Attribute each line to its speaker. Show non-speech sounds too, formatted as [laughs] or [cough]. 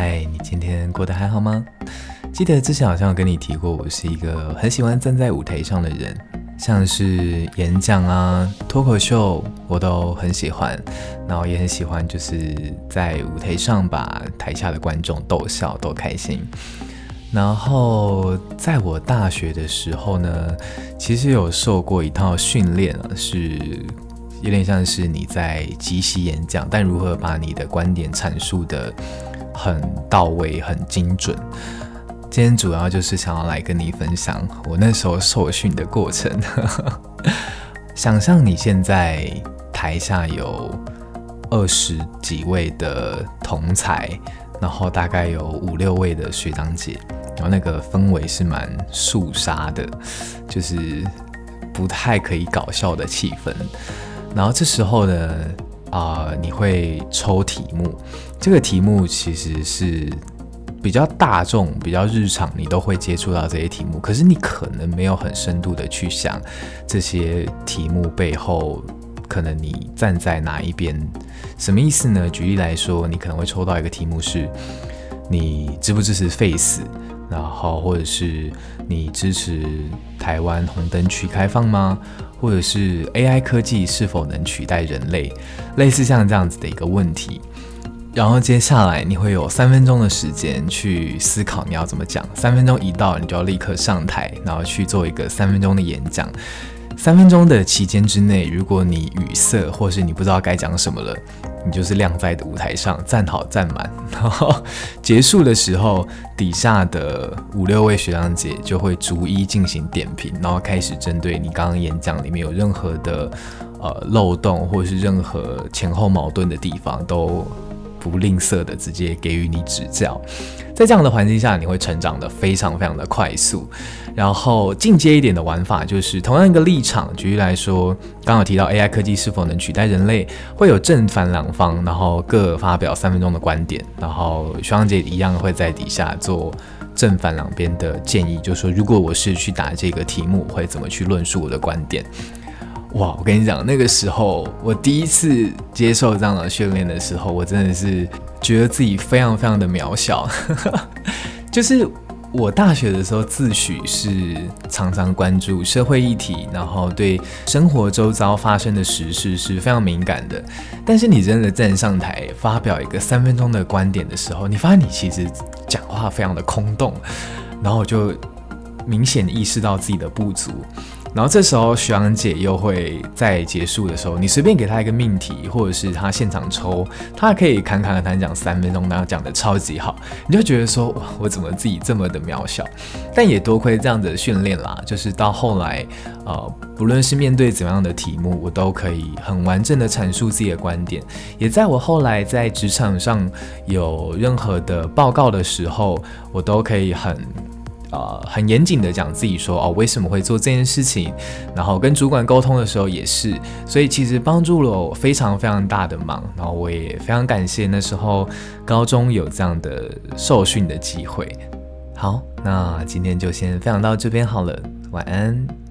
Speaker 1: 嗨，你今天过得还好吗？记得之前好像有跟你提过，我是一个很喜欢站在舞台上的人，像是演讲啊、脱口秀，我都很喜欢。然后也很喜欢，就是在舞台上把台下的观众逗笑、逗开心。然后在我大学的时候呢，其实有受过一套训练啊，是有点像是你在即席演讲，但如何把你的观点阐述的很到位、很精准。今天主要就是想要来跟你分享我那时候受训的过程。[laughs] 想象你现在台下有二十几位的同才，然后大概有五六位的学长姐，然后那个氛围是蛮肃杀的，就是不太可以搞笑的气氛。然后这时候呢，啊、你会抽题目，这个题目其实是。比较大众、比较日常，你都会接触到这些题目，可是你可能没有很深度的去想这些题目背后，可能你站在哪一边？什么意思呢？举例来说，你可能会抽到一个题目是：你支不支持废死？然后或者是你支持台湾红灯区开放吗？或者是 AI 科技是否能取代人类？类似像这样子的一个问题。然后接下来你会有三分钟的时间去思考你要怎么讲。三分钟一到，你就要立刻上台，然后去做一个三分钟的演讲。三分钟的期间之内，如果你语塞，或是你不知道该讲什么了，你就是晾在的舞台上站好站满。然 [laughs] 后结束的时候，底下的五六位学长姐就会逐一进行点评，然后开始针对你刚刚演讲里面有任何的呃漏洞，或是任何前后矛盾的地方都。不吝啬的直接给予你指教，在这样的环境下，你会成长得非常非常的快速。然后进阶一点的玩法就是，同样一个立场，举例来说，刚刚提到 AI 科技是否能取代人类，会有正反两方，然后各发表三分钟的观点，然后学长姐一样会在底下做正反两边的建议，就是说如果我是去答这个题目，会怎么去论述我的观点。哇，我跟你讲，那个时候我第一次接受这样的训练的时候，我真的是觉得自己非常非常的渺小。[laughs] 就是我大学的时候自诩是常常关注社会议题，然后对生活周遭发生的时事是非常敏感的。但是你真的站上台发表一个三分钟的观点的时候，你发现你其实讲话非常的空洞，然后我就明显意识到自己的不足。然后这时候徐阳姐又会在结束的时候，你随便给他一个命题，或者是他现场抽，他可以侃侃而谈讲三分钟，然后讲得超级好，你就觉得说哇，我怎么自己这么的渺小？但也多亏这样的训练啦，就是到后来，呃，不论是面对怎样的题目，我都可以很完整的阐述自己的观点。也在我后来在职场上有任何的报告的时候，我都可以很。呃，很严谨的讲自己说哦，为什么会做这件事情，然后跟主管沟通的时候也是，所以其实帮助了我非常非常大的忙，然后我也非常感谢那时候高中有这样的受训的机会。好，那今天就先分享到这边好了，晚安。